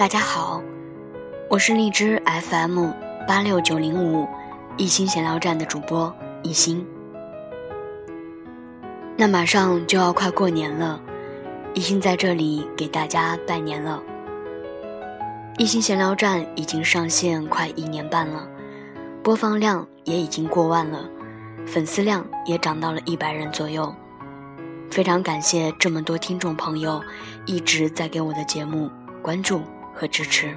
大家好，我是荔枝 FM 八六九零五一心闲聊站的主播一心。那马上就要快过年了，一心在这里给大家拜年了。一心闲聊站已经上线快一年半了，播放量也已经过万了，粉丝量也涨到了一百人左右。非常感谢这么多听众朋友一直在给我的节目关注和支持。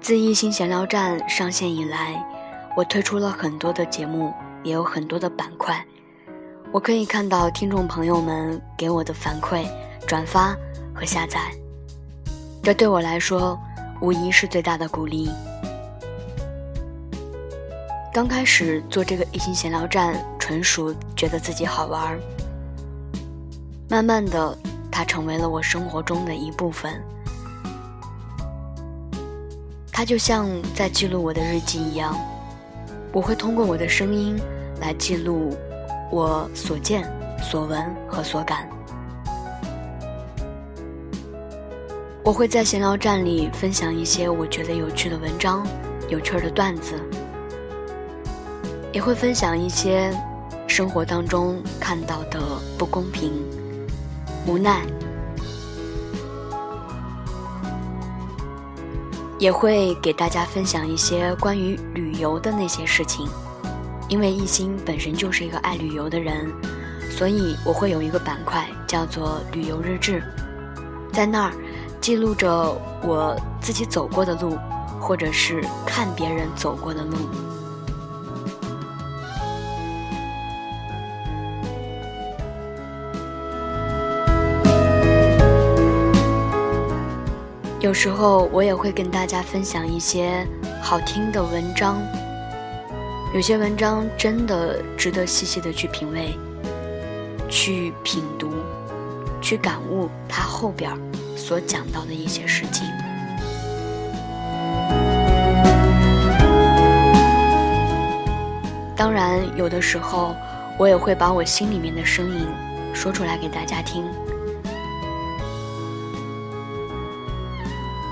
自一心闲聊站上线以来，我推出了很多的节目，也有很多的板块。我可以看到听众朋友们给我的反馈、转发和下载，这对我来说无疑是最大的鼓励。刚开始做这个一心闲聊站，纯属觉得自己好玩儿。慢慢的，它成为了我生活中的一部分。它就像在记录我的日记一样，我会通过我的声音来记录我所见、所闻和所感。我会在闲聊站里分享一些我觉得有趣的文章、有趣的段子。也会分享一些生活当中看到的不公平、无奈，也会给大家分享一些关于旅游的那些事情。因为一心本身就是一个爱旅游的人，所以我会有一个板块叫做“旅游日志”，在那儿记录着我自己走过的路，或者是看别人走过的路。有时候我也会跟大家分享一些好听的文章，有些文章真的值得细细的去品味、去品读、去感悟它后边所讲到的一些事情。当然，有的时候我也会把我心里面的声音说出来给大家听。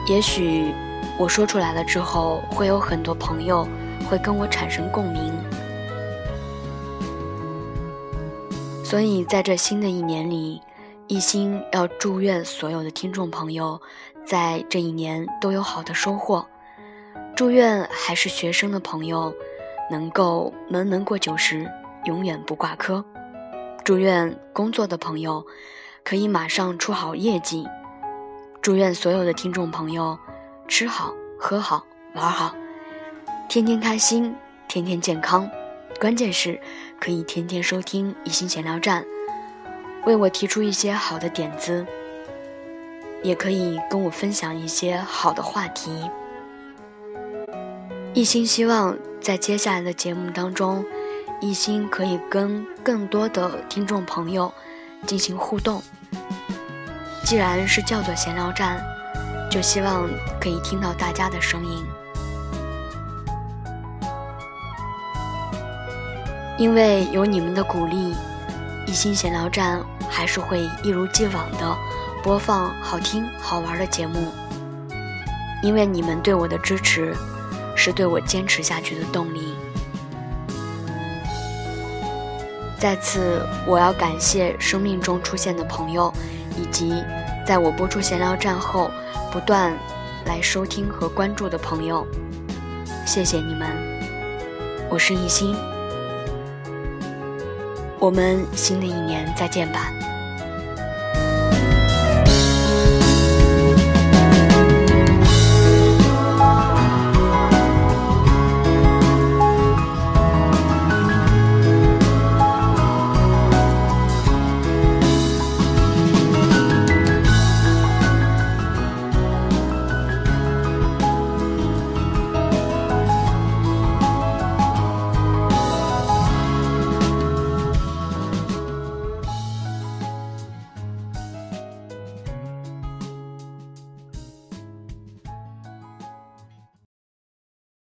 也许我说出来了之后，会有很多朋友会跟我产生共鸣。所以在这新的一年里，一心要祝愿所有的听众朋友，在这一年都有好的收获。祝愿还是学生的朋友，能够门门过九十，永远不挂科。祝愿工作的朋友，可以马上出好业绩。祝愿所有的听众朋友吃好、喝好、玩好，天天开心，天天健康。关键是，可以天天收听一心闲聊站，为我提出一些好的点子，也可以跟我分享一些好的话题。一心希望在接下来的节目当中，一心可以跟更多的听众朋友进行互动。既然是叫做闲聊站，就希望可以听到大家的声音。因为有你们的鼓励，一心闲聊站还是会一如既往的播放好听好玩的节目。因为你们对我的支持，是对我坚持下去的动力。在此，我要感谢生命中出现的朋友，以及。在我播出闲聊站后，不断来收听和关注的朋友，谢谢你们！我是艺兴，我们新的一年再见吧。